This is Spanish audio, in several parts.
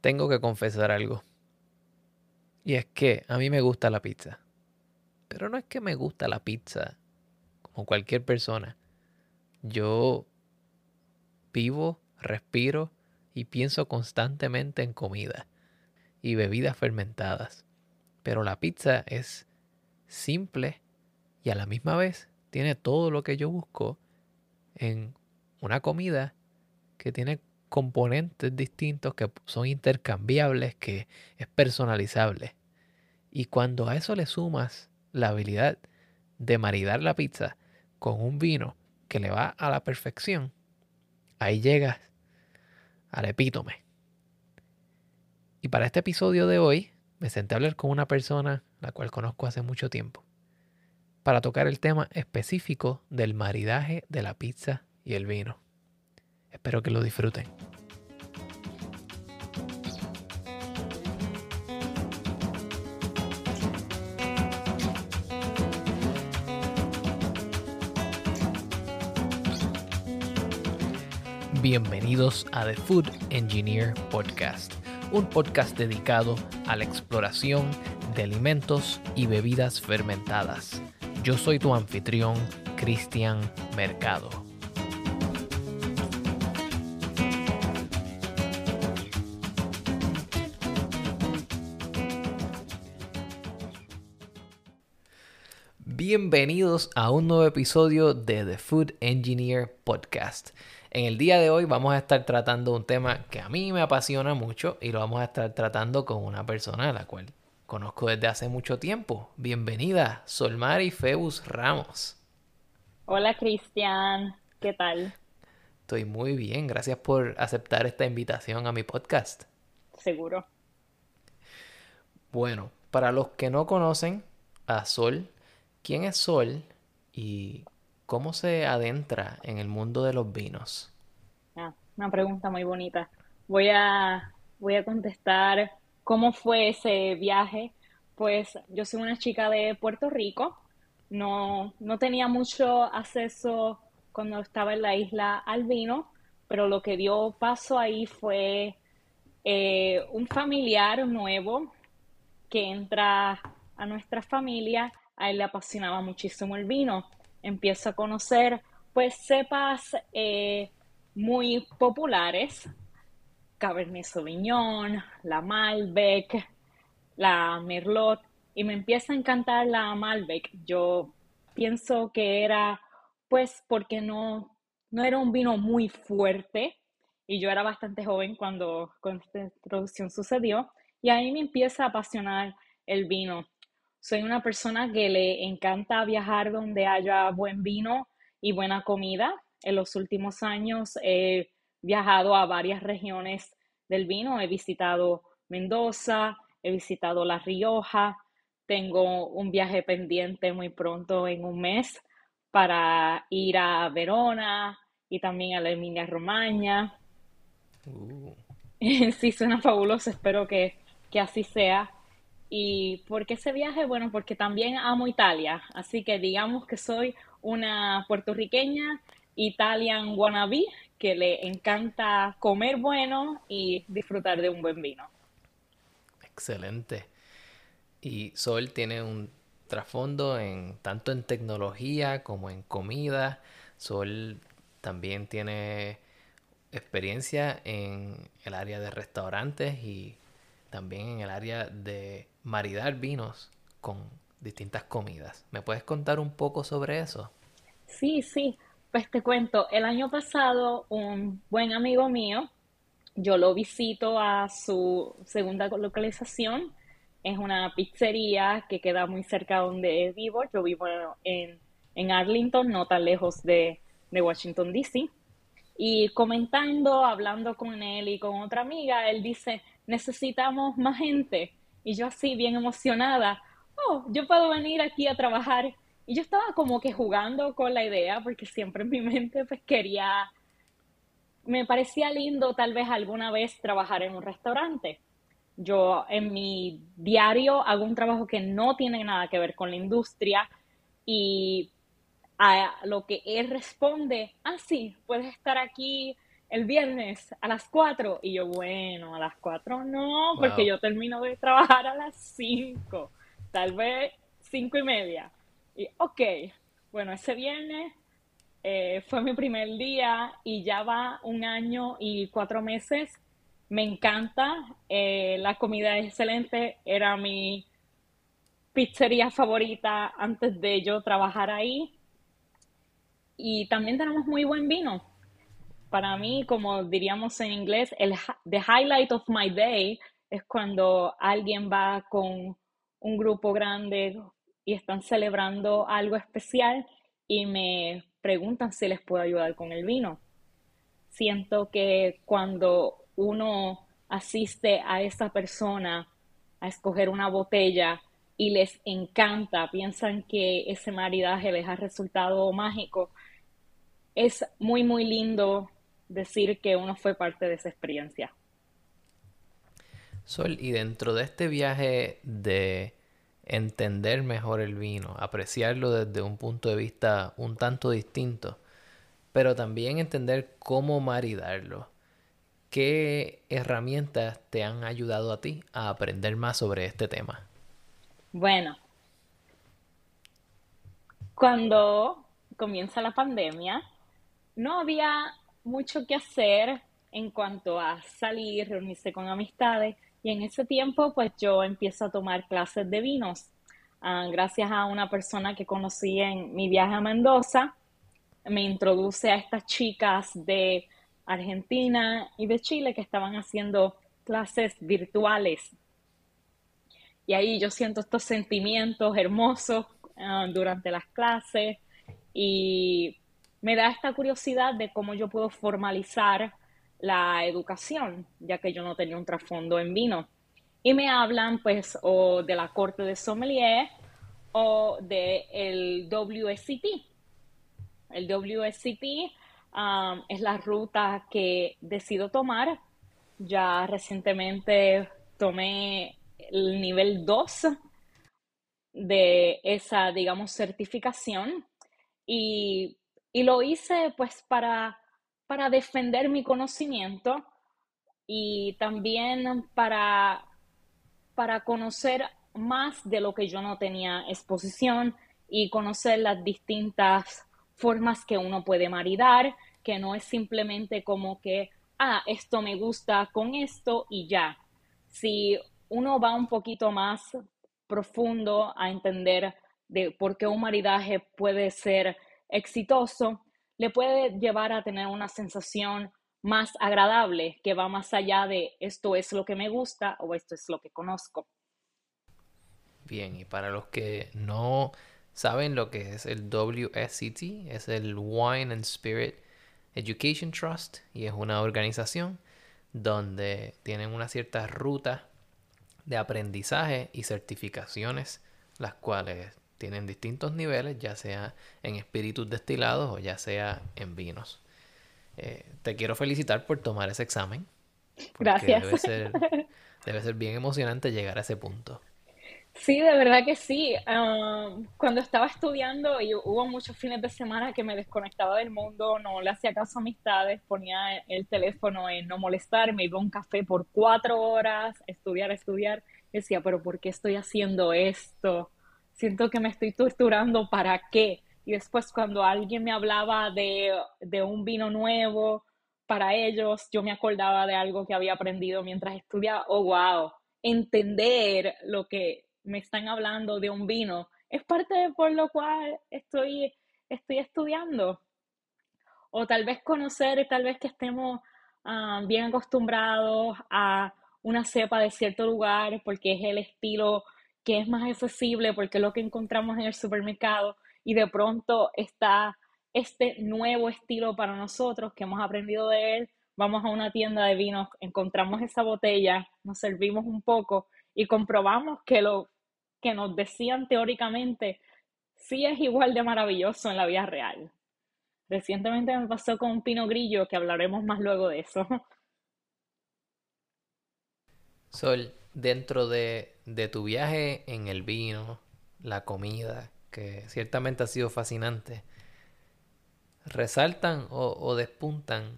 tengo que confesar algo. Y es que a mí me gusta la pizza. Pero no es que me gusta la pizza como cualquier persona. Yo vivo, respiro y pienso constantemente en comida y bebidas fermentadas. Pero la pizza es simple y a la misma vez tiene todo lo que yo busco en una comida que tiene componentes distintos, que son intercambiables, que es personalizable. Y cuando a eso le sumas la habilidad de maridar la pizza con un vino que le va a la perfección, ahí llegas al epítome. Y para este episodio de hoy, me senté a hablar con una persona la cual conozco hace mucho tiempo, para tocar el tema específico del maridaje de la pizza y el vino. Espero que lo disfruten. Bienvenidos a The Food Engineer Podcast, un podcast dedicado a la exploración de alimentos y bebidas fermentadas. Yo soy tu anfitrión, Cristian Mercado. Bienvenidos a un nuevo episodio de The Food Engineer Podcast. En el día de hoy vamos a estar tratando un tema que a mí me apasiona mucho y lo vamos a estar tratando con una persona a la cual conozco desde hace mucho tiempo. Bienvenida, Solmari Feus Ramos. Hola Cristian, ¿qué tal? Estoy muy bien, gracias por aceptar esta invitación a mi podcast. Seguro. Bueno, para los que no conocen a Sol, ¿quién es Sol y cómo se adentra en el mundo de los vinos? Ah, una pregunta muy bonita. Voy a, voy a contestar cómo fue ese viaje. Pues yo soy una chica de Puerto Rico. No, no tenía mucho acceso cuando estaba en la isla al vino, pero lo que dio paso ahí fue eh, un familiar nuevo que entra a nuestra familia. A él le apasionaba muchísimo el vino empiezo a conocer pues cepas eh, muy populares, Cabernet Sauvignon, la Malbec, la Merlot, y me empieza a encantar la Malbec. Yo pienso que era pues porque no, no era un vino muy fuerte y yo era bastante joven cuando, cuando esta introducción sucedió y ahí me empieza a apasionar el vino. Soy una persona que le encanta viajar donde haya buen vino y buena comida. En los últimos años he viajado a varias regiones del vino. He visitado Mendoza, he visitado La Rioja. Tengo un viaje pendiente muy pronto en un mes para ir a Verona y también a la Emilia Romagna. Uh. Sí, suena fabuloso. Espero que, que así sea. ¿Y por qué ese viaje? Bueno, porque también amo Italia, así que digamos que soy una puertorriqueña Italian wannabe que le encanta comer bueno y disfrutar de un buen vino. Excelente. Y Sol tiene un trasfondo en tanto en tecnología como en comida. Sol también tiene experiencia en el área de restaurantes y también en el área de maridar vinos con distintas comidas. ¿Me puedes contar un poco sobre eso? Sí, sí. Pues te cuento, el año pasado un buen amigo mío, yo lo visito a su segunda localización, es una pizzería que queda muy cerca donde vivo, yo vivo en, en Arlington, no tan lejos de, de Washington, D.C. Y comentando, hablando con él y con otra amiga, él dice, necesitamos más gente. Y yo así, bien emocionada, oh, yo puedo venir aquí a trabajar. Y yo estaba como que jugando con la idea, porque siempre en mi mente pues quería, me parecía lindo tal vez alguna vez trabajar en un restaurante. Yo en mi diario hago un trabajo que no tiene nada que ver con la industria y a lo que él responde, ah, sí, puedes estar aquí el viernes a las 4. Y yo, bueno, a las 4 no, porque yo termino de trabajar a las 5, tal vez 5 y media. Y ok, bueno, ese viernes eh, fue mi primer día y ya va un año y cuatro meses. Me encanta, eh, la comida es excelente, era mi pizzería favorita antes de yo trabajar ahí. Y también tenemos muy buen vino. Para mí, como diríamos en inglés, el the highlight of my day es cuando alguien va con un grupo grande y están celebrando algo especial y me preguntan si les puedo ayudar con el vino. Siento que cuando uno asiste a esa persona a escoger una botella y les encanta, piensan que ese maridaje les ha resultado mágico, es muy, muy lindo decir que uno fue parte de esa experiencia. Sol, y dentro de este viaje de entender mejor el vino, apreciarlo desde un punto de vista un tanto distinto, pero también entender cómo maridarlo. ¿Qué herramientas te han ayudado a ti a aprender más sobre este tema? Bueno, cuando comienza la pandemia, no había mucho que hacer en cuanto a salir, reunirse con amistades y en ese tiempo, pues yo empiezo a tomar clases de vinos. Ah, gracias a una persona que conocí en mi viaje a Mendoza, me introduce a estas chicas de Argentina y de Chile que estaban haciendo clases virtuales. Y ahí yo siento estos sentimientos hermosos ah, durante las clases y me da esta curiosidad de cómo yo puedo formalizar la educación, ya que yo no tenía un trasfondo en vino. Y me hablan pues o de la corte de sommelier o del el. El WSCT um, es la ruta que decido tomar. Ya recientemente tomé el nivel 2 de esa, digamos, certificación y, y lo hice pues para para defender mi conocimiento y también para, para conocer más de lo que yo no tenía exposición y conocer las distintas formas que uno puede maridar, que no es simplemente como que, ah, esto me gusta con esto y ya. Si uno va un poquito más profundo a entender de por qué un maridaje puede ser exitoso, le puede llevar a tener una sensación más agradable que va más allá de esto es lo que me gusta o esto es lo que conozco. Bien, y para los que no saben lo que es el WSCT, es el Wine and Spirit Education Trust y es una organización donde tienen una cierta ruta de aprendizaje y certificaciones, las cuales tienen distintos niveles, ya sea en espíritus destilados o ya sea en vinos. Eh, te quiero felicitar por tomar ese examen. Gracias. Debe ser, debe ser bien emocionante llegar a ese punto. Sí, de verdad que sí. Um, cuando estaba estudiando y hubo muchos fines de semana que me desconectaba del mundo, no le hacía caso a amistades, ponía el teléfono en no molestar, me iba a un café por cuatro horas, estudiar, estudiar. Decía, pero ¿por qué estoy haciendo esto? Siento que me estoy torturando, ¿para qué? Y después cuando alguien me hablaba de, un vino nuevo para ellos, yo me acordaba de algo que había aprendido mientras estudiaba. Oh, wow, entender lo que me están hablando de un vino es parte de por lo cual estoy, estoy estudiando. O tal vez conocer, tal vez que estemos ah, bien acostumbrados a una cepa de cierto lugar porque es el estilo que es más accesible porque es lo que encontramos en el supermercado y de pronto está este nuevo estilo para nosotros que hemos aprendido de él. Vamos a una tienda de vinos, encontramos esa botella, nos servimos un poco y comprobamos que lo que nos decían teóricamente sí es igual de maravilloso en la vida real. Recientemente me pasó con un pino grillo, que hablaremos más luego de eso. Sol, dentro de, tu viaje en el vino, la comida, que ciertamente ha sido fascinante, resaltan o, despuntan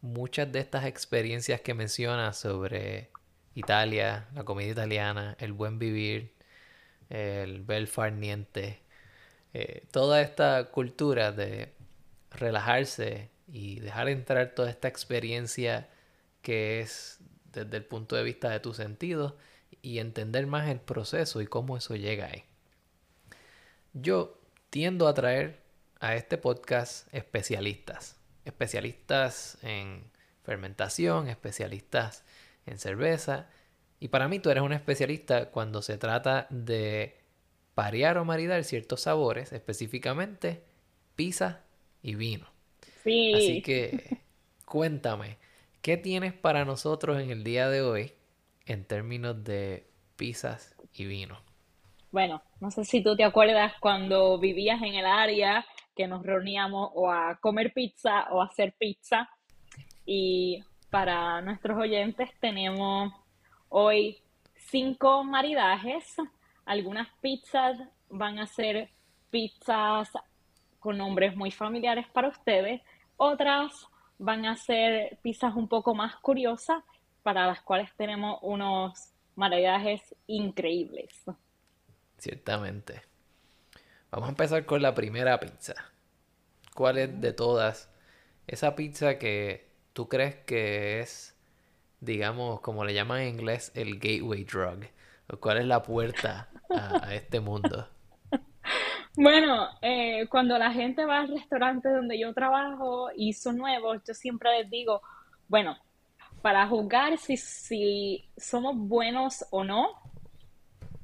muchas de estas experiencias que mencionas sobre Italia, la comida italiana, el buen vivir, el bel farniente, eh, toda esta cultura de relajarse y dejar entrar toda esta experiencia que es desde el punto de vista de tus sentidos y entender más el proceso y cómo eso llega ahí. Yo tiendo a traer a este podcast especialistas, especialistas en fermentación, especialistas en cerveza, y para mí tú eres un especialista cuando se trata de parear o maridar ciertos sabores, específicamente pizza y vino. Sí. Así que cuéntame, ¿qué tienes para nosotros en el día de hoy en términos de pizzas y vino? Bueno, no sé si tú te acuerdas cuando vivías en el área que nos reuníamos o a comer pizza o a hacer pizza. Y para nuestros oyentes tenemos hoy cinco maridajes. Algunas pizzas van a ser pizzas con nombres muy familiares para ustedes. Otras van a ser pizzas un poco más curiosas para las cuales tenemos unos maridajes increíbles. Ciertamente. Vamos a empezar con la primera pizza. ¿Cuál es de todas esa pizza que tú crees que es, digamos, como le llaman en inglés, el gateway drug? ¿Cuál es la puerta a, a este mundo? Bueno, eh, cuando la gente va al restaurante donde yo trabajo y son nuevos, yo siempre les digo, bueno, para juzgar si, si somos buenos o no,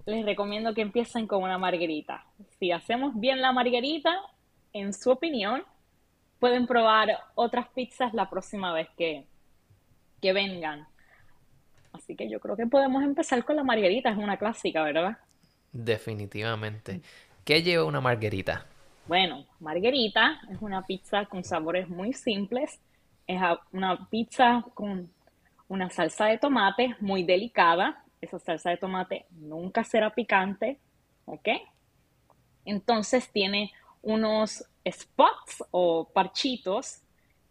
les recomiendo que empiecen con una margarita. Si hacemos bien la margarita, en su opinión, pueden probar otras pizzas la próxima vez que, que vengan. Así que yo creo que podemos empezar con la margarita, es una clásica, ¿verdad? Definitivamente. ¿Qué lleva una margarita? Bueno, margarita es una pizza con sabores muy simples. Es una pizza con una salsa de tomate muy delicada, esa salsa de tomate nunca será picante, ¿ok? Entonces tiene unos spots o parchitos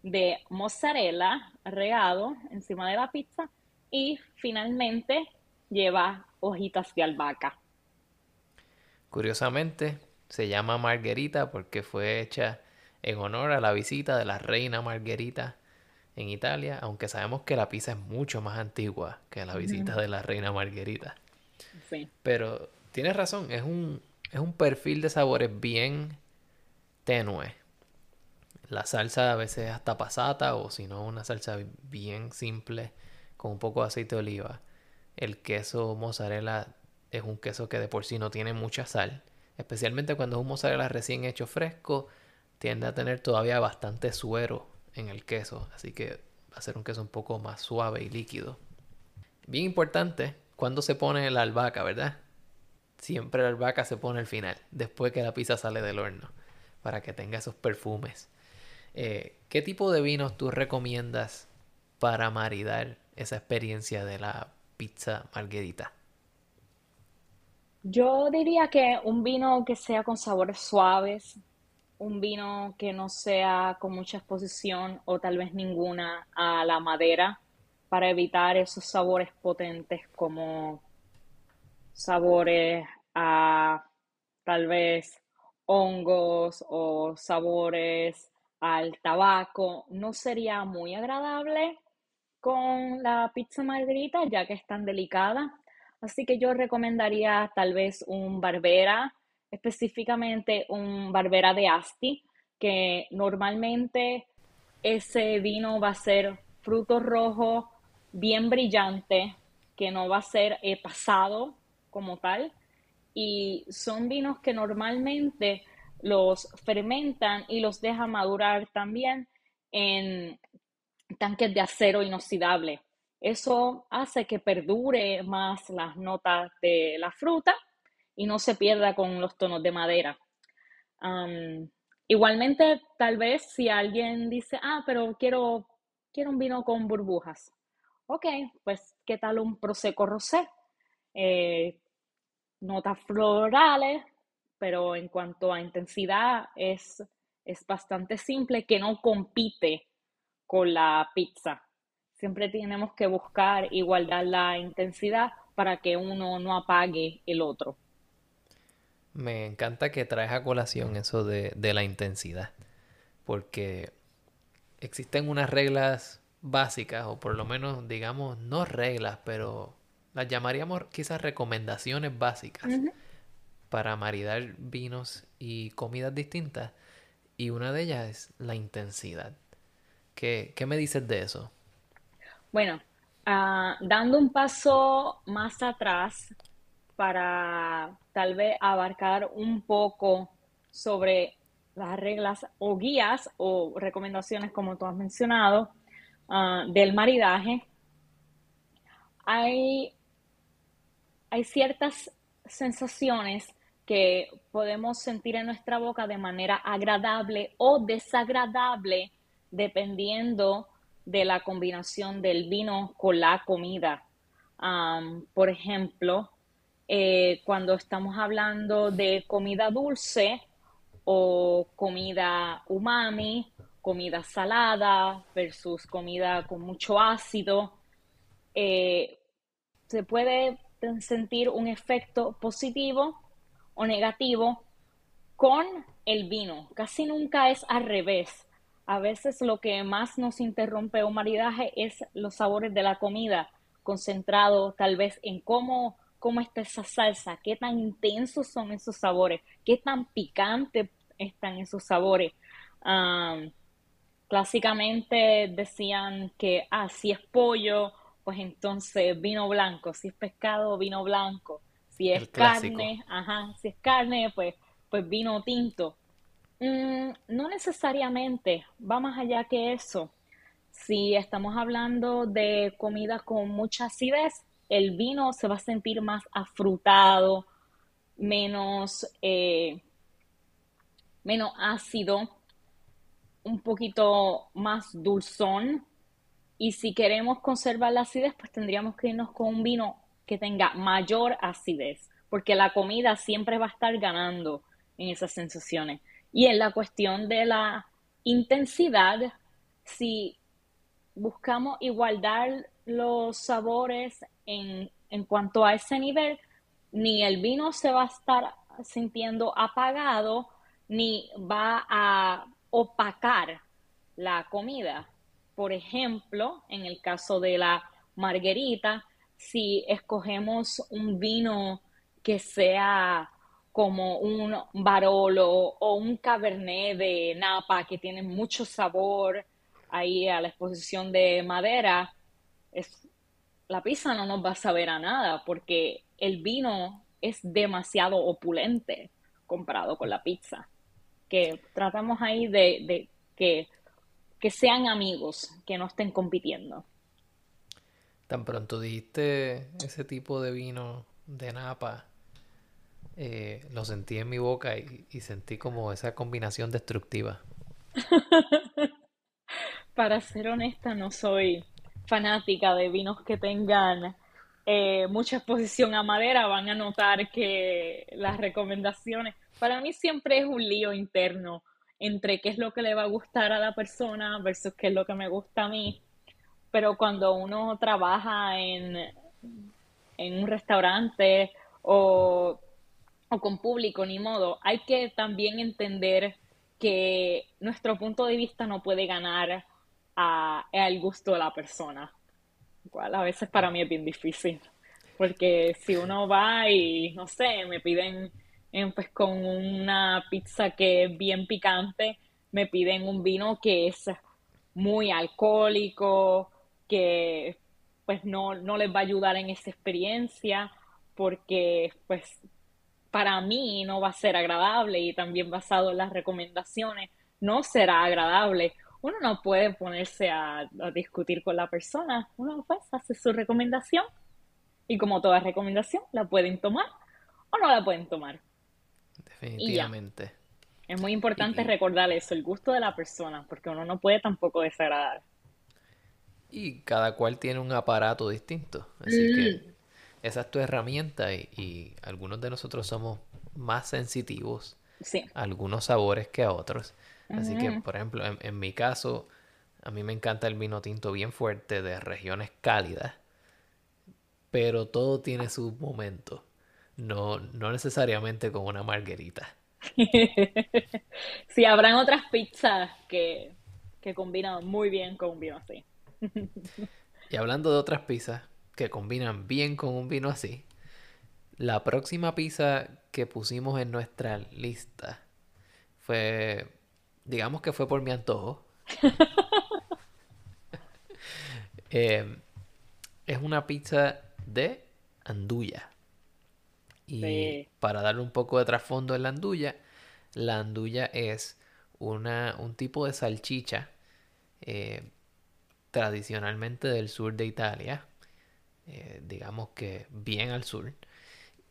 de mozzarella regado encima de la pizza y finalmente lleva hojitas de albahaca. Curiosamente, se llama Margarita porque fue hecha en honor a la visita de la reina Margarita en Italia, aunque sabemos que la pizza es mucho más antigua que la visita de la reina Margarita. Sí. Pero tienes razón, es un, es un perfil de sabores bien tenue. La salsa a veces hasta pasata o si no una salsa bien simple con un poco de aceite de oliva. El queso mozzarella es un queso que de por sí no tiene mucha sal, especialmente cuando es un mozzarella recién hecho fresco, tiende a tener todavía bastante suero en el queso, así que va a ser un queso un poco más suave y líquido. Bien importante, cuando se pone la albahaca, ¿verdad? Siempre la albahaca se pone al final, después que la pizza sale del horno, para que tenga esos perfumes. Eh, ¿Qué tipo de vinos tú recomiendas para maridar esa experiencia de la pizza margarita? Yo diría que un vino que sea con sabores suaves, un vino que no sea con mucha exposición o tal vez ninguna a la madera para evitar esos sabores potentes como sabores a tal vez hongos o sabores al tabaco. No sería muy agradable con la pizza margarita ya que es tan delicada. Así que yo recomendaría tal vez un Barbera específicamente un Barbera de Asti, que normalmente ese vino va a ser fruto rojo bien brillante, que no va a ser eh, pasado como tal. Y son vinos que normalmente los fermentan y los dejan madurar también en tanques de acero inoxidable. Eso hace que perdure más las notas de la fruta y no se pierda con los tonos de madera. igualmente, tal vez si alguien dice, ah, pero quiero, quiero un vino con burbujas. Ok, pues, ¿qué tal un Prosecco Rosé? Eh, notas florales, pero en cuanto a intensidad es, es bastante simple, que no compite con la pizza. Siempre tenemos que buscar igualdad la intensidad para que uno no apague el otro. Me encanta que traes a colación eso de, de la intensidad, porque existen unas reglas básicas, o por lo menos digamos, no reglas, pero las llamaríamos quizás recomendaciones básicas para maridar vinos y comidas distintas. Y una de ellas es la intensidad. ¿Qué, qué me dices de eso? Bueno, ah, dando un paso más atrás para tal vez abarcar un poco sobre las reglas o guías o recomendaciones, como tú has mencionado, ah, del maridaje, hay, hay ciertas sensaciones que podemos sentir en nuestra boca de manera agradable o desagradable dependiendo de la combinación del vino con la comida. por ejemplo, eh, cuando estamos hablando de comida dulce o comida umami, comida salada versus comida con mucho ácido, eh, se puede sentir un efecto positivo o negativo con el vino. Casi nunca es al revés. A veces lo que más nos interrumpe un maridaje es los sabores de la comida, concentrado tal vez en cómo, cómo está esa salsa, qué tan intensos son esos sabores, qué tan picante están esos sabores. clásicamente decían que, ah, si es pollo, pues entonces vino blanco, si es pescado, vino blanco. Si es carne, ajá, si es carne, pues, pues vino tinto. Mm, no necesariamente, va más allá que eso. Si estamos hablando de comida con mucha acidez, el vino se va a sentir más afrutado, menos, eh, menos ácido, un poquito más dulzón. Y si queremos conservar la acidez, pues tendríamos que irnos con un vino que tenga mayor acidez, porque la comida siempre va a estar ganando en esas sensaciones. Y en la cuestión de la intensidad, si buscamos igualdar los sabores en, en cuanto a ese nivel, ni el vino se va a estar sintiendo apagado, ni va a opacar la comida. Por ejemplo, en el caso de la margarita, si escogemos un vino que sea como un Barolo o un Cabernet de Napa que tiene mucho sabor ahí a la exposición de madera, es, la pizza no nos va a saber a nada porque el vino es demasiado opulente comparado con la pizza. Que tratamos ahí de, de que, que sean amigos, que no estén compitiendo. Tan pronto dijiste ese tipo de vino de Napa, eh, lo sentí en mi boca y, sentí como esa combinación destructiva. Para ser honesta, no soy fanática de vinos que tengan eh, mucha exposición a madera. Van a notar que las recomendaciones, para mí siempre es un lío interno entre qué es lo que le va a gustar a la persona versus qué es lo que me gusta a mí pero cuando uno trabaja en, en un restaurante o, con público, ni modo, hay que también entender que nuestro punto de vista no puede ganar al gusto de la persona. Igual a veces para mí es bien difícil, porque si uno va y, no sé, me piden pues con una pizza que es bien picante, me piden un vino que es muy alcohólico que pues no, no les va a ayudar en esa experiencia porque pues para mí no va a ser agradable y también basado en las recomendaciones no será agradable. Uno no puede ponerse a, discutir con la persona, uno pues hace su recomendación y como toda recomendación la pueden tomar o no la pueden tomar. Definitivamente. Es muy importante recordar eso, el gusto de la persona, porque uno no puede tampoco desagradar. Y cada cual tiene un aparato distinto. Así que mm. esa es tu herramienta y, algunos de nosotros somos más sensitivos a algunos sabores que a otros. Así que, por ejemplo, en, mi caso, A mí me encanta el vino tinto bien fuerte de regiones cálidas. Pero todo tiene su momento. No, no necesariamente con una margarita. Sí, habrán otras pizzas que, que combinan muy bien con un vino así. Y hablando de otras pizzas que combinan bien con un vino así, la próxima pizza que pusimos en nuestra lista fue, digamos que fue por mi antojo. Eh, es una pizza de andulla. Y Sí, para darle un poco de trasfondo en la andulla, la andulla es una, un tipo de salchicha eh, tradicionalmente del sur de Italia, eh, digamos que bien al sur,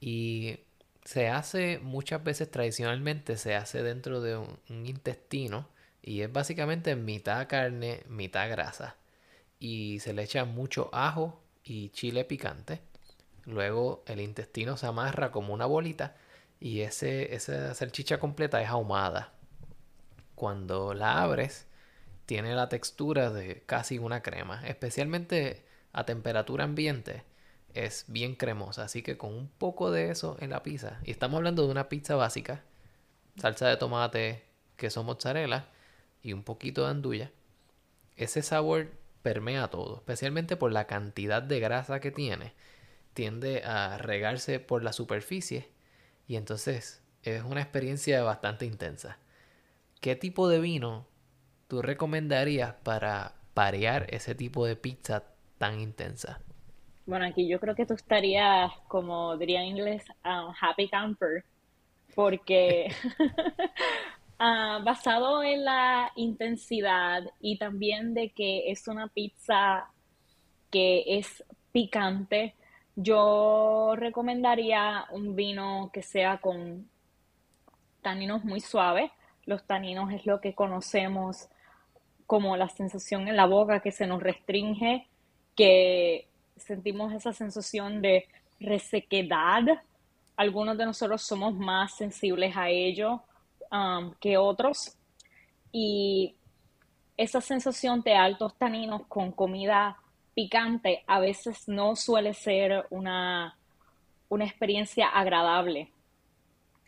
y se hace muchas veces tradicionalmente, se hace dentro de un, intestino y es básicamente mitad carne, mitad grasa, y se le echa mucho ajo y chile picante. Luego el intestino se amarra como una bolita y ese, esa salchicha completa es ahumada. Cuando la abres, tiene la textura de casi una crema, especialmente a temperatura ambiente. Es bien cremosa, así que con un poco de eso en la pizza, y estamos hablando de una pizza básica, salsa de tomate, queso mozzarella y un poquito de andulla, ese sabor permea todo, especialmente por la cantidad de grasa que tiene. Tiende a regarse por la superficie y entonces es una experiencia bastante intensa. ¿Qué tipo de vino tú recomendarías para parear ese tipo de pizza tan intensa? Bueno, aquí yo creo que tú estarías, como diría en inglés, um, happy camper, porque ah, basado en la intensidad y también de que es una pizza que es picante, yo recomendaría un vino que sea con taninos muy suaves. Los taninos es lo que conocemos como la sensación en la boca que se nos restringe, que sentimos esa sensación de resequedad. Algunos de nosotros somos más sensibles a ello um, que otros. Y esa sensación de altos taninos con comida picante a veces no suele ser una, una experiencia agradable.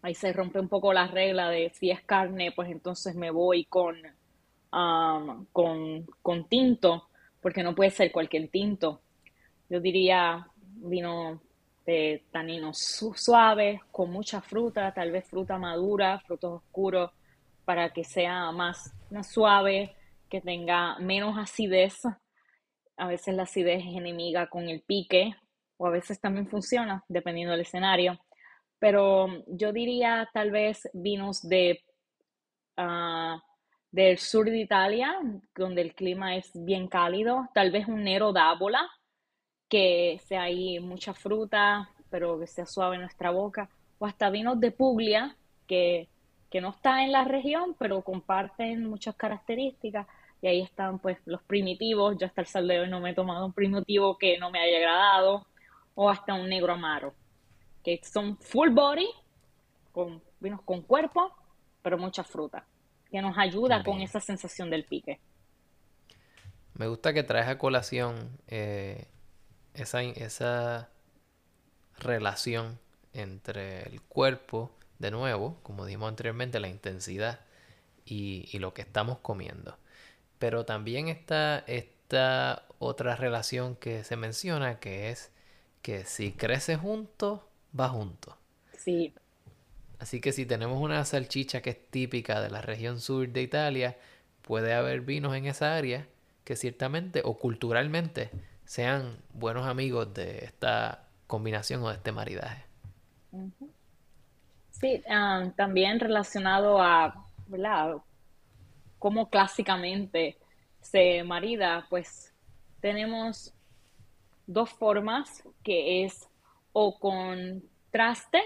Ahí se rompe un poco la regla de si es carne, pues entonces me voy con, um, con, con tinto, porque no puede ser cualquier tinto. Yo diría vino de taninos su- suaves, con mucha fruta, tal vez fruta madura, frutos oscuros, para que sea más, suave, que tenga menos acidez. A veces la acidez es enemiga con el pique, o a veces también funciona, dependiendo del escenario. Pero yo diría tal vez vinos de, ah, del sur de Italia, donde el clima es bien cálido, tal vez un Nero d'Avola que sea ahí mucha fruta, pero que sea suave en nuestra boca, o hasta vinos de Puglia, que, que no está en la región, pero comparten muchas características, y ahí están pues los primitivos, yo hasta el sol de hoy no me he tomado un primitivo que no me haya agradado, o hasta un negro amaro, que son full body, con vinos con cuerpo, pero mucha fruta, que nos ayuda con esa sensación del pique. Me gusta que traes a colación eh, esa, esa relación entre el cuerpo, de nuevo, como dijimos anteriormente, la intensidad y, y lo que estamos comiendo. Pero también está esta otra relación que se menciona, que es que si crece junto, va junto. Sí, Así que si tenemos una salchicha que es típica de la región sur de Italia, puede haber vinos en esa área que ciertamente o culturalmente sean buenos amigos de esta combinación o de este maridaje. sí, ah, también relacionado a, ¿verdad? cómo clásicamente se marida, pues tenemos dos formas, que es o contraste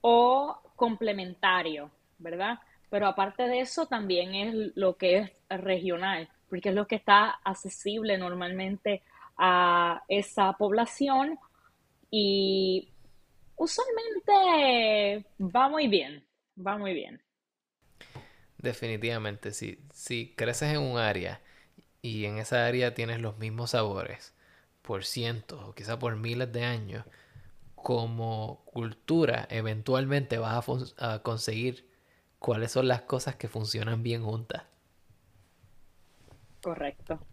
o complementario, ¿verdad? Pero aparte de eso, también es lo que es regional, porque es lo que está accesible normalmente a esa población y usualmente va muy bien, va muy bien. Definitivamente, si, si creces en un área y en esa área tienes los mismos sabores por cientos o quizá por miles de años, como cultura eventualmente vas a, a conseguir cuáles son las cosas que funcionan bien juntas. Correcto.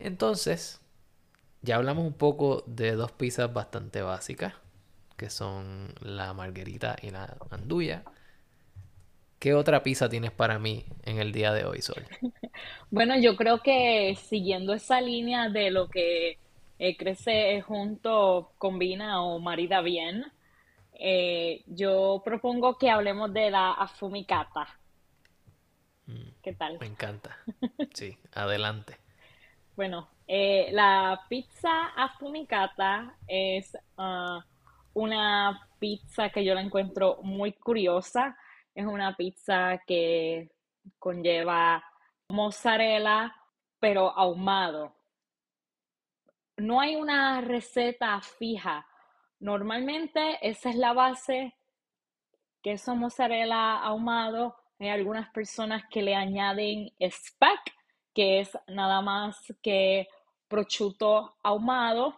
Entonces, ya hablamos un poco de dos pizzas bastante básicas, que son la margarita y la andulla. ¿Qué otra pizza tienes para mí en el día de hoy, Sol? Bueno, yo creo que siguiendo esa línea de lo que eh, crece junto, combina o marida bien, eh, yo propongo que hablemos de la afumicata. Mm, ¿Qué tal? me encanta. Sí, adelante. Bueno, eh, la pizza affumicata es ah, una pizza que yo la encuentro muy curiosa. Es una pizza que conlleva mozzarella, pero ahumado. No hay una receta fija. Normalmente esa es la base, queso mozzarella ahumado. Hay algunas personas que le añaden speck, que es nada más que prosciutto ahumado.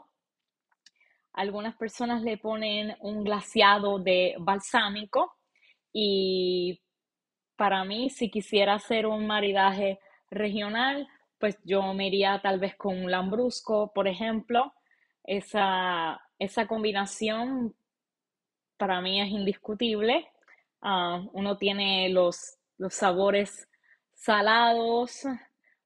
Algunas personas le ponen un glaseado de balsámico y para mí, si quisiera hacer un maridaje regional, pues yo me iría tal vez con un lambrusco, por ejemplo. Esa, esa combinación para mí es indiscutible. Ah, uno tiene los, los sabores salados,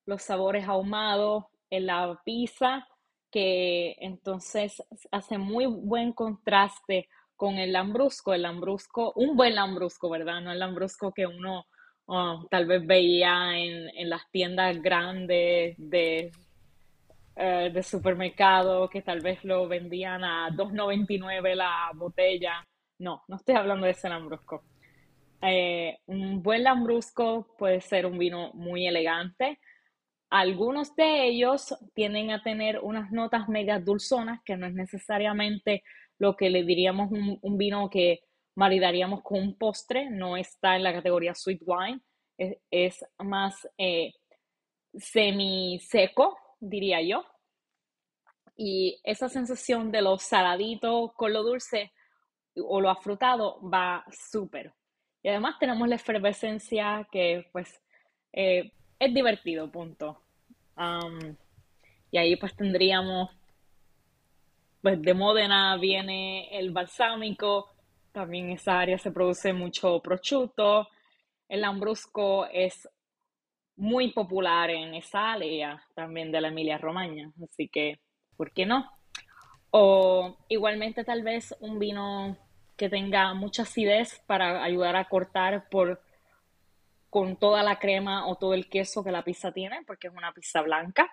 los sabores ahumados en la pizza, que entonces hace muy buen contraste con el lambrusco. El lambrusco, un buen lambrusco, ¿verdad? No el lambrusco que uno oh, tal vez veía en, en las tiendas grandes de, eh, de supermercado, que tal vez lo vendían a 2.99 la botella. No, no estoy hablando de ese lambrusco. Eh, un buen lambrusco puede ser un vino muy elegante. Algunos de ellos tienden a tener unas notas mega dulzonas, que no es necesariamente lo que le diríamos un, un vino que maridaríamos con un postre, no está en la categoría sweet wine, es, es más eh, semi seco, diría yo. Y esa sensación de lo saladito con lo dulce o lo afrutado va súper. Y además tenemos la efervescencia que pues eh, es divertido, punto. Y ahí pues tendríamos, pues de Módena viene el balsámico, también en esa área se produce mucho prosciutto, el lambrusco es muy popular en esa área también de la Emilia Romagna, así que, ¿por qué no? O igualmente tal vez un vino que tenga mucha acidez para ayudar a cortar por con toda la crema o todo el queso que la pizza tiene, porque es una pizza blanca.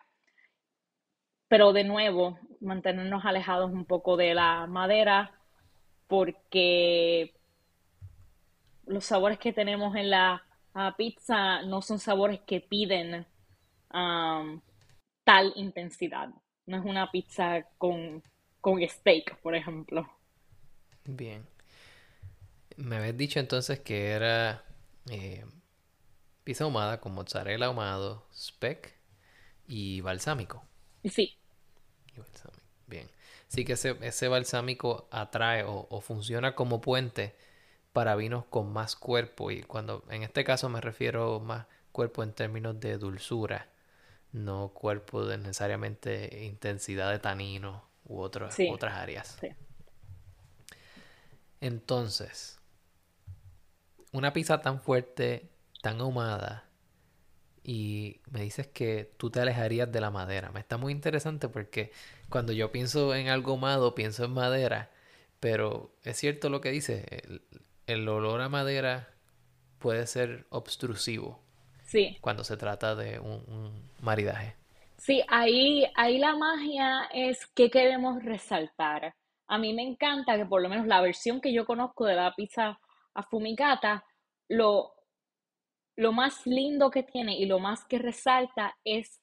Pero de nuevo, mantenernos alejados un poco de la madera, porque los sabores que tenemos en la pizza no son sabores que piden um, tal intensidad. No es una pizza con, con steak, por ejemplo. Bien. Me habías dicho entonces que era eh, pizza ahumada con mozzarella ahumado, speck y balsámico. Sí. Y balsámico. Bien. Sí que ese, ese balsámico atrae o, o, funciona como puente para vinos con más cuerpo y cuando en este caso me refiero más cuerpo en términos de dulzura, no cuerpo de necesariamente intensidad de tanino u Sí, otras áreas. sí. Entonces, una pizza tan fuerte, tan ahumada, y me dices que tú te alejarías de la madera. Me está muy interesante porque cuando yo pienso en algo ahumado, pienso en madera, pero es cierto lo que dices, el, el olor a madera puede ser obstrusivo Sí, cuando se trata de un, un maridaje. sí, ahí, ahí la magia es que queremos resaltar. A mí me encanta que por lo menos la versión que yo conozco de la pizza affumicata, lo, lo más lindo que tiene y lo más que resalta es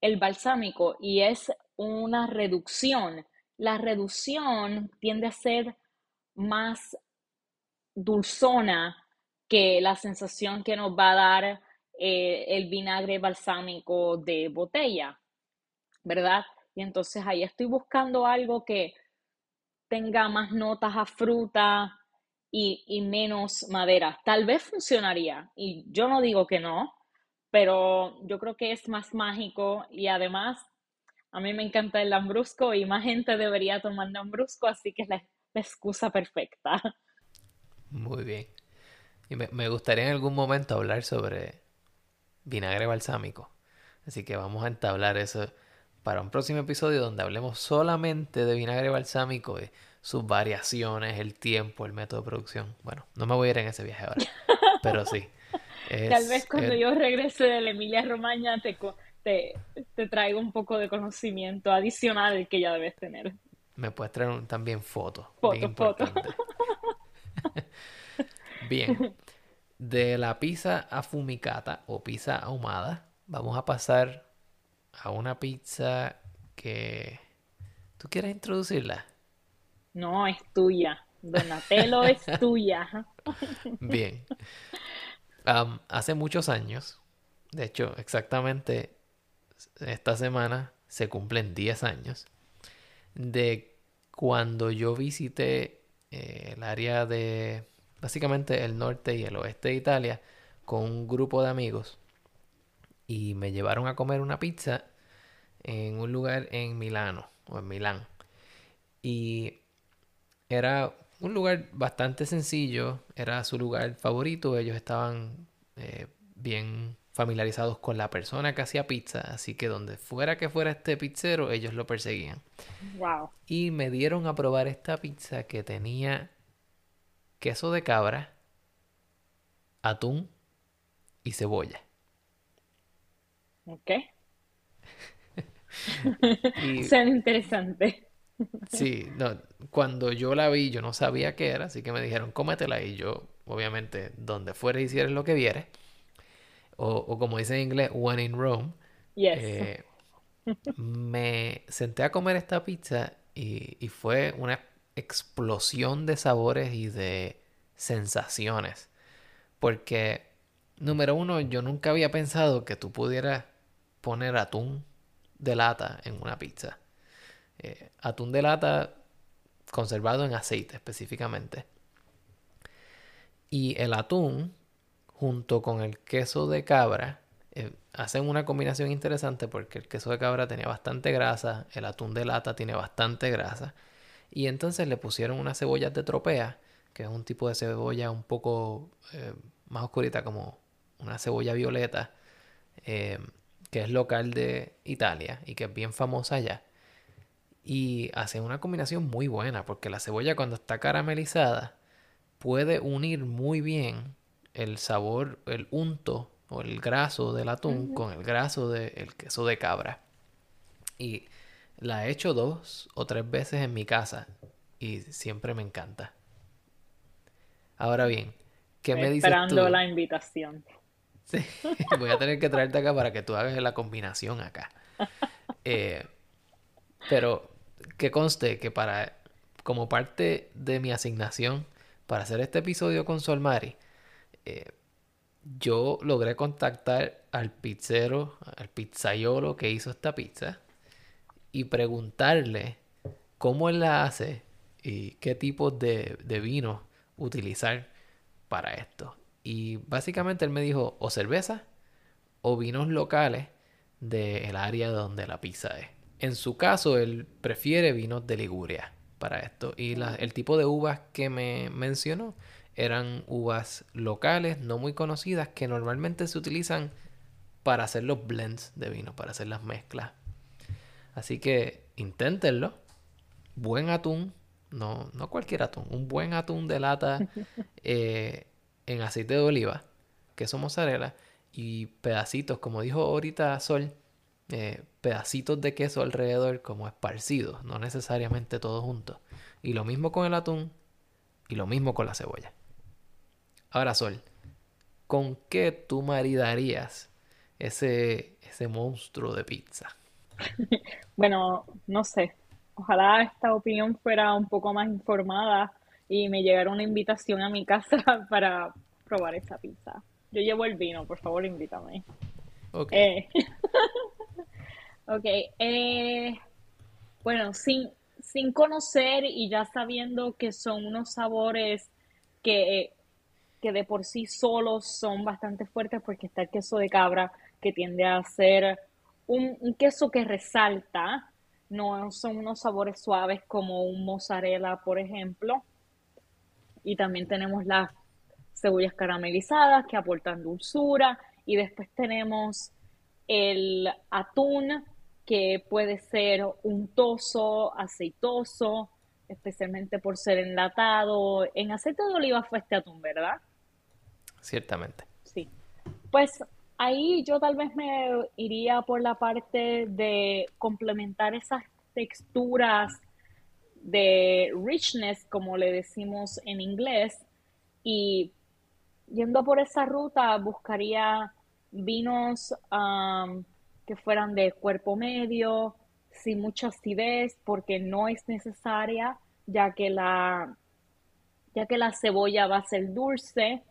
el balsámico y es una reducción. La reducción tiende a ser más dulzona que la sensación que nos va a dar eh, el vinagre balsámico de botella, ¿verdad? Y entonces ahí estoy buscando algo que tenga más notas a fruta y, y menos madera. Tal vez funcionaría, y yo no digo que no, pero yo creo que es más mágico y además a mí me encanta el lambrusco y más gente debería tomar lambrusco, así que es la, excusa perfecta. Muy bien. Y me, me, gustaría en algún momento hablar sobre vinagre balsámico. Así que vamos a entablar eso para un próximo episodio donde hablemos solamente de vinagre balsámico y sus variaciones, el tiempo, el método de producción. Bueno, no me voy a ir en ese viaje ahora, pero sí. Tal vez cuando yo regrese de la Emilia Romagna te, te, te, traigo un poco de conocimiento adicional que ya debes tener. Me puedes traer también fotos. Fotos, fotos. bien. De la pizza afumicata o pizza ahumada, vamos a pasar a una pizza que... ¿Tú quieres introducirla? No, es tuya. Donatello es tuya. Bien hace muchos años, de hecho, exactamente esta semana se cumplen 10 años de cuando yo visité eh, el área de básicamente el norte y el oeste de Italia con un grupo de amigos y me llevaron a comer una pizza en un lugar en Milano o en Milán y era un lugar bastante sencillo, era su lugar favorito, ellos estaban eh, bien familiarizados con la persona que hacía pizza, así que donde fuera que fuera este pizzero, ellos lo perseguían. Wow. Y me dieron a probar esta pizza que tenía queso de cabra, atún y cebolla. Ok. y... Sean interesantes. Sí, no, cuando yo la vi, yo no sabía qué era, así que me dijeron, cómetela. Y yo, obviamente, donde fuera hicieras lo que vieres, o, como dice en inglés, one in Rome, eh, me senté a comer esta pizza y, y fue una explosión de sabores y de sensaciones. Porque, número uno, yo nunca había pensado que tú pudieras poner atún de lata en una pizza. Eh, atún de lata conservado en aceite específicamente. Y el atún, junto con el queso de cabra, eh, hacen una combinación interesante porque el queso de cabra tenía bastante grasa, el atún de lata tiene bastante grasa. Y entonces le pusieron unas cebollas de tropea, que es un tipo de cebolla un poco eh, más oscurita, como una cebolla violeta, que es local de Italia y que es bien famosa allá. Y hace una combinación muy buena porque la cebolla cuando está caramelizada puede unir muy bien el sabor, el unto o el graso del atún con el graso del queso de cabra. Y la he hecho dos o tres veces en mi casa y siempre me encanta. Ahora bien, ¿qué me dices Esperando la invitación. Sí, voy a tener que traerte acá para que tú hagas la combinación acá. Eh, pero que conste que para como parte de mi asignación para hacer este episodio con Solmari, eh, yo logré contactar al pizzero, al pizzaiolo que hizo esta pizza y preguntarle cómo él la hace y qué tipo de, de vino utilizar para esto. Y básicamente él me dijo o cerveza o vinos locales del área donde la pizza es. En su caso, él prefiere vinos de Liguria para esto. Y el tipo de uvas que me mencionó eran uvas locales, no muy conocidas, que normalmente se utilizan para hacer los blends de vino, para hacer las mezclas. Así que inténtenlo. Buen atún, no, no cualquier atún, un buen atún de lata eh, en aceite de oliva, queso mozzarella y pedacitos, como dijo ahorita Sol, eh, pedacitos de queso alrededor como esparcidos, no necesariamente todos juntos. Y lo mismo con el atún y lo mismo con la cebolla. Ahora, Sol, ¿con qué tú maridarías ese, ese monstruo de pizza? bueno, no sé. Ojalá esta opinión fuera un poco más informada y me llegara una invitación a mi casa para probar esa pizza. yo llevo el vino, por favor, invítame. Eh, ok, eh, bueno, sin, sin conocer y ya sabiendo que son unos sabores que, que de por sí solos son bastante fuertes, porque está el queso de cabra, que tiende a ser un, un queso que resalta, no son unos sabores suaves como un mozzarella, por ejemplo. Y también tenemos las cebollas caramelizadas que aportan dulzura. Y después tenemos el atún, que puede ser untoso, aceitoso, especialmente por ser enlatado. En aceite de oliva fue este atún, ¿verdad? Ciertamente. Sí. Pues ahí yo tal vez me iría por la parte de complementar esas texturas de richness, como le decimos en inglés, y yendo por esa ruta buscaría vinos um, que fueran de cuerpo medio, sin mucha acidez, porque no es necesaria, ya que la, ya que la cebolla va a ser dulce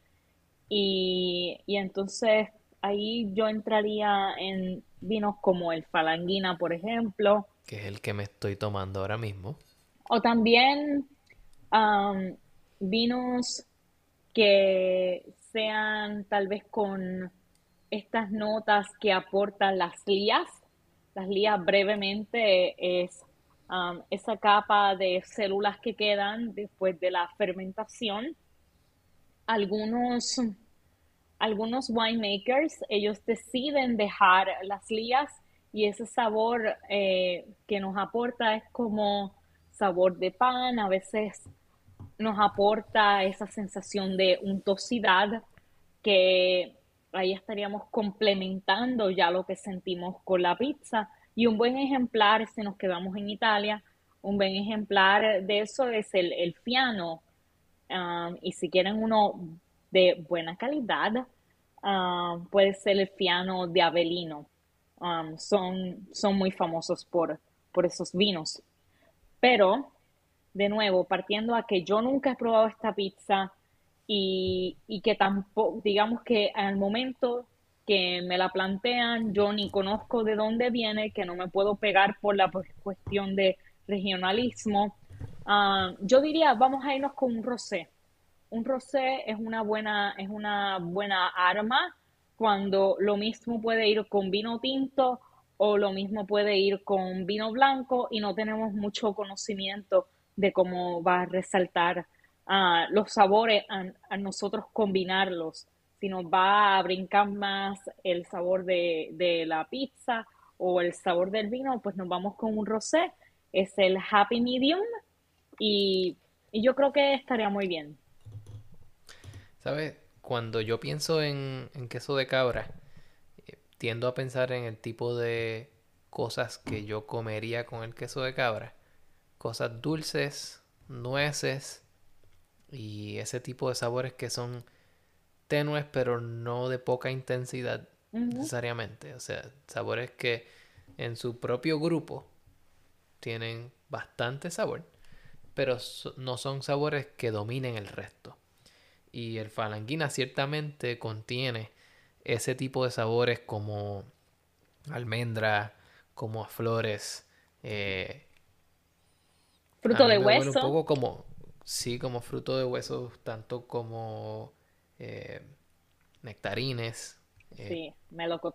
y, y entonces ahí yo entraría en vinos como el Falanguina, por ejemplo, Que es el que me estoy tomando ahora mismo. o también um, vinos que sean tal vez con estas notas que aportan las lías. Las lías brevemente es um, esa capa de células que quedan después de la fermentación. Algunos, algunos winemakers, ellos deciden dejar las lías y ese sabor eh, que nos aporta es como sabor de pan, a veces nos aporta esa sensación de untosidad que ahí estaríamos complementando ya lo que sentimos con la pizza. Y un buen ejemplar, si nos quedamos en Italia, un buen ejemplar de eso es el, el Fiano. Um, y si quieren uno de buena calidad, um, puede ser el Fiano de Avellino. Um, son, son muy famosos por, por esos vinos. Pero, de nuevo, partiendo a que yo nunca he probado esta pizza y, y que tampoco, digamos que al momento que me la plantean, yo ni conozco de dónde viene, que no me puedo pegar por la cuestión de regionalismo. Ah, yo diría, vamos a irnos con un rosé. Un rosé es una buena, es una buena arma cuando lo mismo puede ir con vino tinto o lo mismo puede ir con vino blanco y no tenemos mucho conocimiento de cómo va a resaltar ah, los sabores a, a nosotros combinarlos, si nos va a brincar más el sabor de, de la pizza o el sabor del vino, pues nos vamos con un rosé, es el Happy Medium y, y yo creo que estaría muy bien. ¿Sabes? Cuando yo pienso en, en queso de cabra, eh, tiendo a pensar en el tipo de cosas que yo comería con el queso de cabra. Cosas dulces, nueces y ese tipo de sabores que son tenues pero no de poca intensidad necesariamente. O sea, sabores que en su propio grupo tienen bastante sabor, pero so- no son sabores que dominen el resto. Y el falanguina ciertamente contiene ese tipo de sabores como almendra, como a flores. eh, Fruto de huele un hueso, poco como, sí, como fruto de huesos, tanto como eh, nectarines. eh, sí,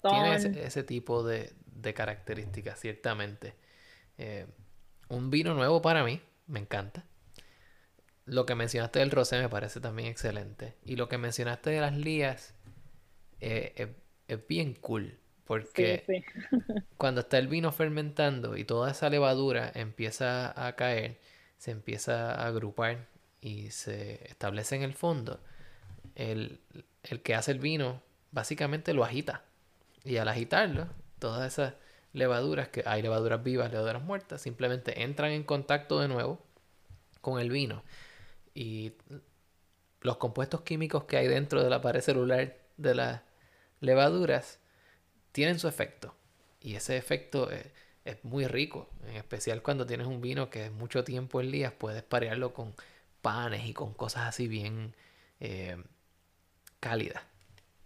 tiene melocotón, ese, ese tipo de, de características, ciertamente. Eh, un vino nuevo para mí, me encanta. Lo que mencionaste del rosé me parece también excelente. Y lo que mencionaste de las lías es, bien cool. sí, Porque sí, cuando está el vino fermentando y toda esa levadura empieza a caer, se empieza a agrupar y se establece en el fondo, el, el que hace el vino básicamente lo agita. Y al agitarlo, todas esas levaduras, que hay levaduras vivas, levaduras muertas, simplemente entran en contacto de nuevo con el vino. Y los compuestos químicos que hay dentro de la pared celular de las levaduras tienen su efecto. Y ese efecto es, es muy rico, en especial cuando tienes un vino que es mucho tiempo en lías, puedes parearlo con panes y con cosas así bien eh, cálidas.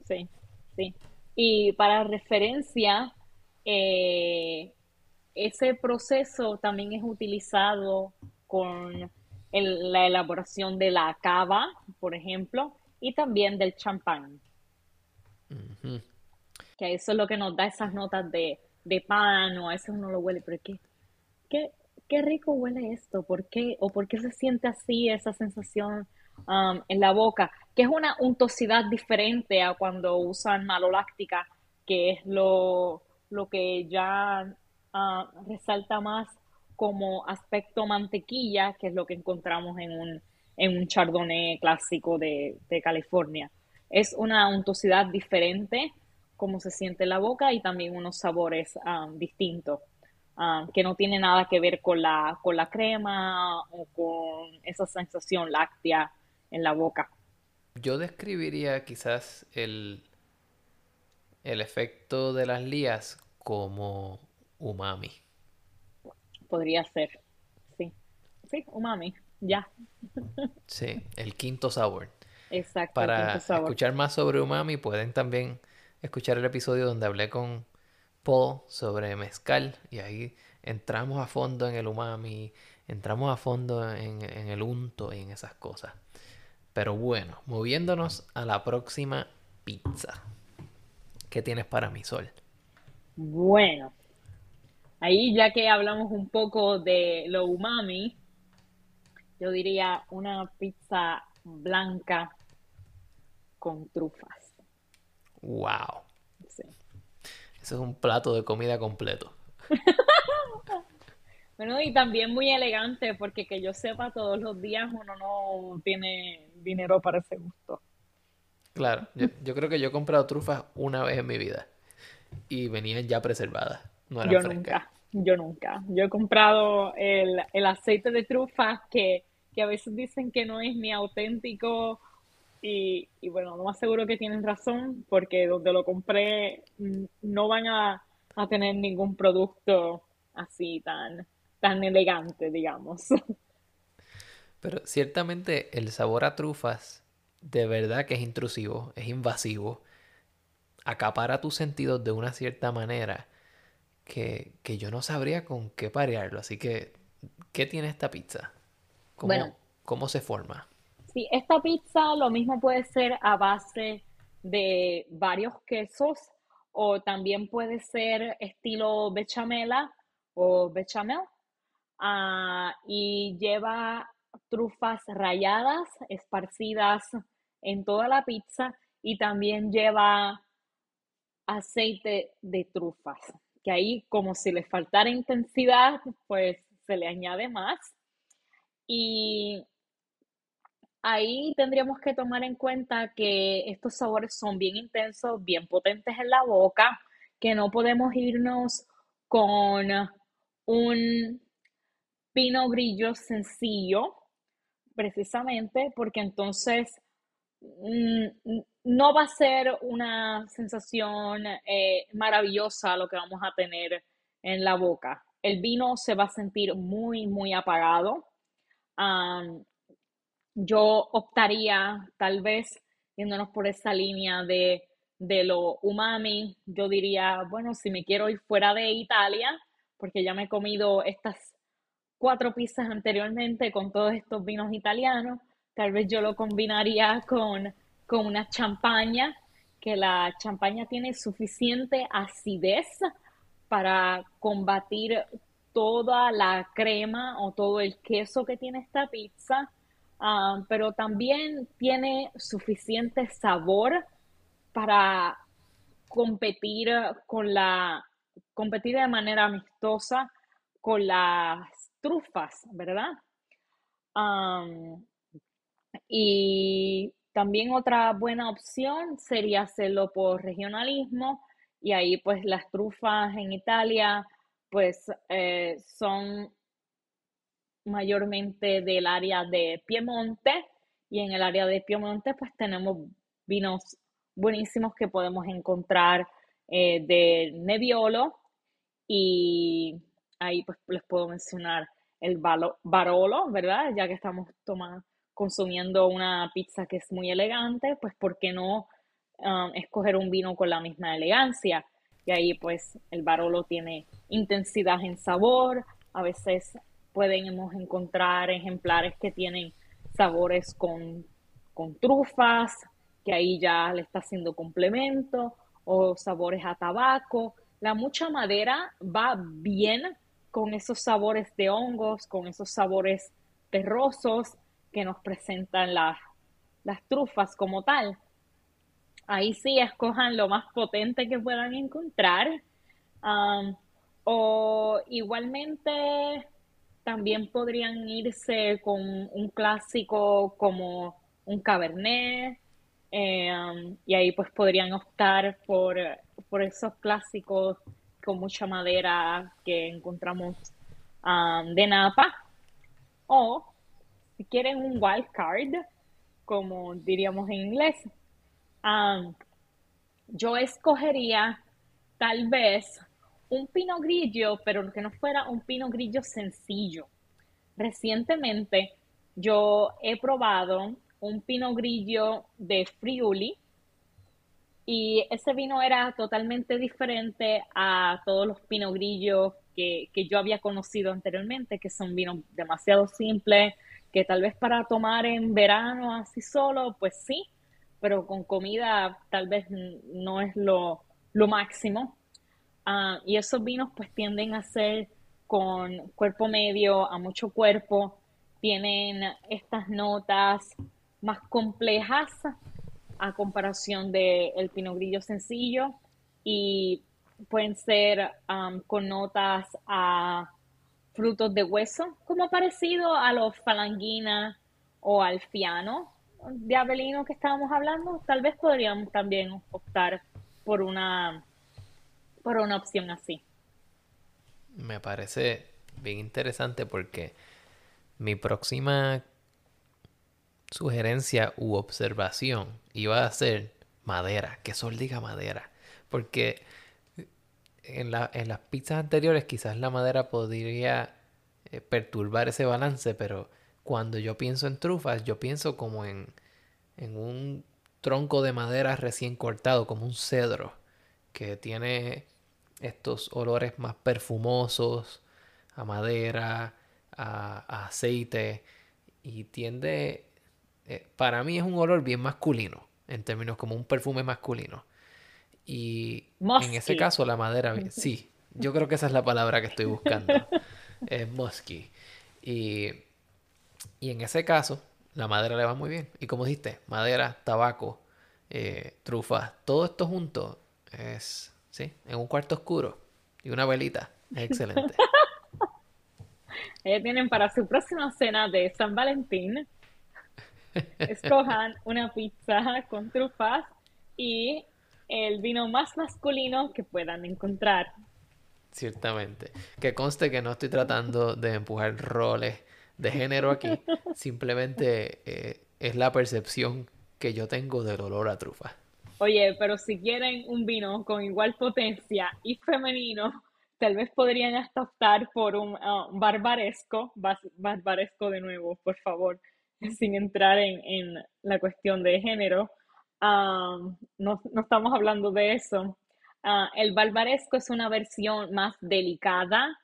Sí, sí. Y para referencia, eh, ese proceso también es utilizado con el- la elaboración de la cava, por ejemplo, y también del champán, que eso es lo que nos da esas notas de, de pan, o a veces uno lo huele, pero ¿qué, qué, qué rico huele esto? ¿Por qué? ¿O por qué se siente así esa sensación um, en la boca? Que es una untuosidad diferente a cuando usan maloláctica, que es lo, lo que ya ah, resalta más como aspecto mantequilla, que es lo que encontramos en un, en un chardonnay clásico de, de California. Es una untuosidad diferente, como se siente en la boca, y también unos sabores ah, distintos que no tiene nada que ver con la, con la crema o con esa sensación láctea en la boca. Yo describiría quizás el, el efecto de las lías como umami. Podría ser. Sí. Sí, umami. Ya. Sí, el quinto sabor. Exacto, el Para quinto sabor. escuchar más sobre umami pueden también escuchar el episodio donde hablé con Paul sobre mezcal y ahí entramos a fondo en el umami, entramos a fondo en, el unto y en esas cosas. Pero bueno, moviéndonos a la próxima pizza. ¿Qué tienes para mi sol? Bueno, ahí ya que hablamos un poco de lo umami, yo diría una pizza blanca con trufas. ¡Wow! Sí. Eso es un plato de comida completo. Bueno, y también muy elegante, porque que yo sepa, todos los días uno no tiene dinero para ese gusto. Claro, yo, yo creo que yo he comprado trufas una vez en mi vida y venían ya preservadas, no eran Yo frescas. nunca, yo nunca. Yo he comprado el, el aceite de trufa que, que a veces dicen que no es ni auténtico y, y bueno, no más seguro que tienen razón porque donde lo compré mm, no van a, a tener ningún producto así tan, tan elegante, digamos. Pero ciertamente el sabor a trufas de verdad que es intrusivo, es invasivo, acapara tus sentidos de una cierta manera que, que yo no sabría con qué parearlo. Así que, ¿qué tiene esta pizza? Bueno, ¿Cómo, cómo se forma? Sí, esta pizza lo mismo puede ser a base de varios quesos o también puede ser estilo bechamela o bechamel. Ah, y lleva trufas ralladas esparcidas en toda la pizza y también lleva aceite de trufas, que ahí como si le faltara intensidad, pues se le añade más. Y ahí tendríamos que tomar en cuenta que estos sabores son bien intensos, bien potentes en la boca, que no podemos irnos con un pino grillo sencillo, precisamente porque entonces mm, no va a ser una sensación eh, maravillosa lo que vamos a tener en la boca. El vino se va a sentir muy, muy apagado. Yo optaría tal vez yéndonos por esa línea de, de lo umami. Yo diría, bueno, si me quiero ir fuera de Italia, porque ya me he comido estas cuatro pizzas anteriormente con todos estos vinos italianos. Tal vez yo lo combinaría con, con una champaña, que la champaña tiene suficiente acidez para combatir toda la crema o todo el queso que tiene esta pizza, ah, pero también tiene suficiente sabor para competir con la, competir de manera amistosa con las trufas, ¿verdad? Am, y también otra buena opción sería hacerlo por regionalismo y ahí pues las trufas en Italia pues eh, son mayormente del área de Piemonte y en el área de Piemonte pues tenemos vinos buenísimos que podemos encontrar eh, de Nebbiolo y ahí pues les puedo mencionar el Barolo, ¿verdad? Ya que estamos tomando, consumiendo una pizza que es muy elegante, pues ¿por qué no um, escoger un vino con la misma elegancia. Y ahí pues el Barolo tiene intensidad en sabor, a veces podemos encontrar ejemplares que tienen sabores con, con trufas, que ahí ya le está haciendo complemento, o sabores a tabaco. La mucha madera va bien con esos sabores de hongos, con esos sabores terrosos que nos presentan las, las trufas como tal. Ahí sí escojan lo más potente que puedan encontrar. O igualmente también podrían irse con un clásico como un cabernet. Eh, um, y ahí pues podrían optar por, por esos clásicos con mucha madera que encontramos um, de Napa. O si quieren un wild card, como diríamos en inglés, um, yo escogería tal vez un pino grillo, pero que no fuera un pino grillo sencillo. Recientemente yo he probado un pino grillo de Friuli, y ese vino era totalmente diferente a todos los pinot grillos que, que, yo había conocido anteriormente, que son vinos demasiado simples, que tal vez para tomar en verano así solo, pues sí, pero con comida tal vez no es lo, lo máximo. Uh, y esos vinos pues tienden a ser con cuerpo medio a mucho cuerpo, tienen estas notas más complejas a comparación del el Pinot Grillo sencillo y pueden ser con notas a frutos de hueso, como parecido a los falanguina o al fiano de Avelino que estábamos hablando. Tal vez podríamos también optar por una, por una opción así. Me parece bien interesante porque mi próxima sugerencia u observación iba a ser madera, que Sol diga madera, porque en, la, en las pizzas anteriores quizás la madera podría eh, perturbar ese balance, pero cuando yo pienso en trufas, yo pienso como en, en un tronco de madera recién cortado, como un cedro, que tiene estos olores más perfumosos, a madera, a, a aceite, y tiende eh, para mí es un olor bien masculino, en términos como un perfume masculino. Y en ese caso la madera, sí, yo creo que esa es la palabra que estoy buscando. es musky. Y, y, en ese caso, la madera le va muy bien. Y como dijiste, madera, tabaco, eh, trufas, todo esto junto es, sí, en un cuarto oscuro y una velita. Es excelente. Ellos tienen para su próxima cena de San Valentín escojan una pizza con trufas y el vino más masculino que puedan encontrar. Ciertamente. Que conste que no estoy tratando de empujar roles de género aquí. Simplemente eh, es la percepción que yo tengo del olor a trufa. Oye, pero si quieren un vino con igual potencia y femenino, tal vez podrían hasta optar por un uh, barbaresco. Barbaresco de nuevo, por favor sin entrar en, la cuestión de género, no, estamos hablando de eso. Ah, el barbaresco es una versión más delicada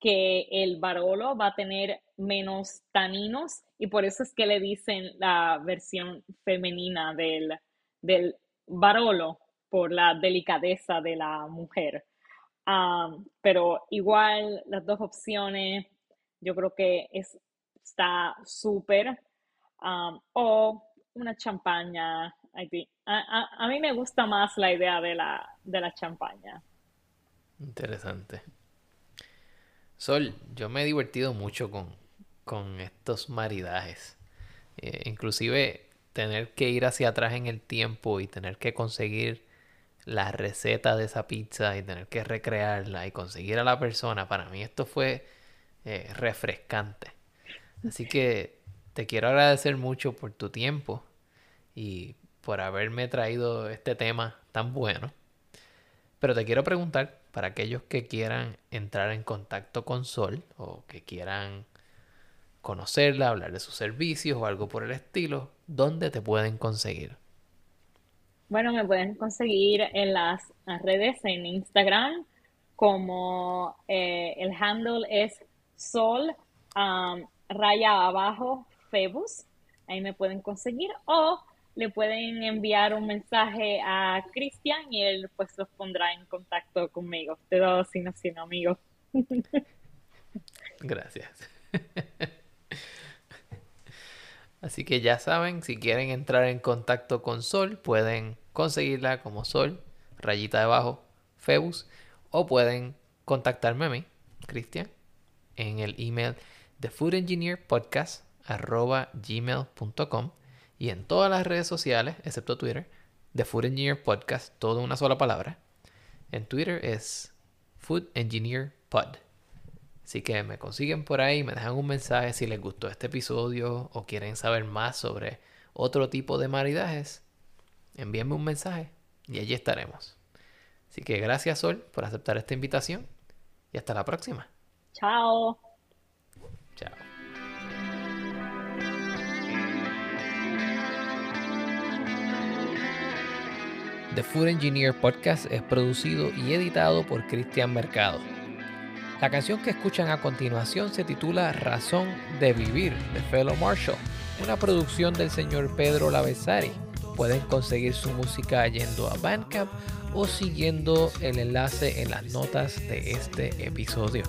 que el barolo, va a tener menos taninos y por eso es que le dicen la versión femenina del, del barolo, por la delicadeza de la mujer. pero igual las dos opciones, yo creo que es está súper. o una champaña. A, a, mí me gusta más la idea de la, de la champaña. Interesante. Sol, yo me he divertido mucho con, con estos maridajes. Eh, inclusive tener que ir hacia atrás en el tiempo y tener que conseguir la receta de esa pizza y tener que recrearla y conseguir a la persona, para mí esto fue eh, refrescante. Así que te quiero agradecer mucho por tu tiempo y por haberme traído este tema tan bueno. Pero te quiero preguntar, para aquellos que quieran entrar en contacto con Sol o que quieran conocerla, hablar de sus servicios o algo por el estilo, ¿dónde te pueden conseguir? Bueno, me pueden conseguir en las redes, en Instagram, como eh, el handle es sol um, raya abajo Febus. Ahí me pueden conseguir o le pueden enviar un mensaje a Cristian y él pues los pondrá en contacto conmigo. De dos sino sino amigos. Gracias. Así que ya saben, si quieren entrar en contacto con Sol, pueden conseguirla como Sol, rayita debajo, Febus, o pueden contactarme a mí, Cristian, en el email de gmail.com y en todas las redes sociales, excepto Twitter, The Food Engineer Podcast, todo una sola palabra. En Twitter es Food Engineer Pod. Así que me consiguen por ahí, me dejan un mensaje si les gustó este episodio o quieren saber más sobre otro tipo de maridajes. Envíenme un mensaje y allí estaremos. Así que gracias Sol por aceptar esta invitación y hasta la próxima. Chao. Chao. The Food Engineer Podcast es producido y editado por Cristian Mercado. La canción que escuchan a continuación se titula Razón de Vivir de Fellow Marshall, una producción del señor Pedro Lavesari. Pueden conseguir su música yendo a Bandcamp o siguiendo el enlace en las notas de este episodio.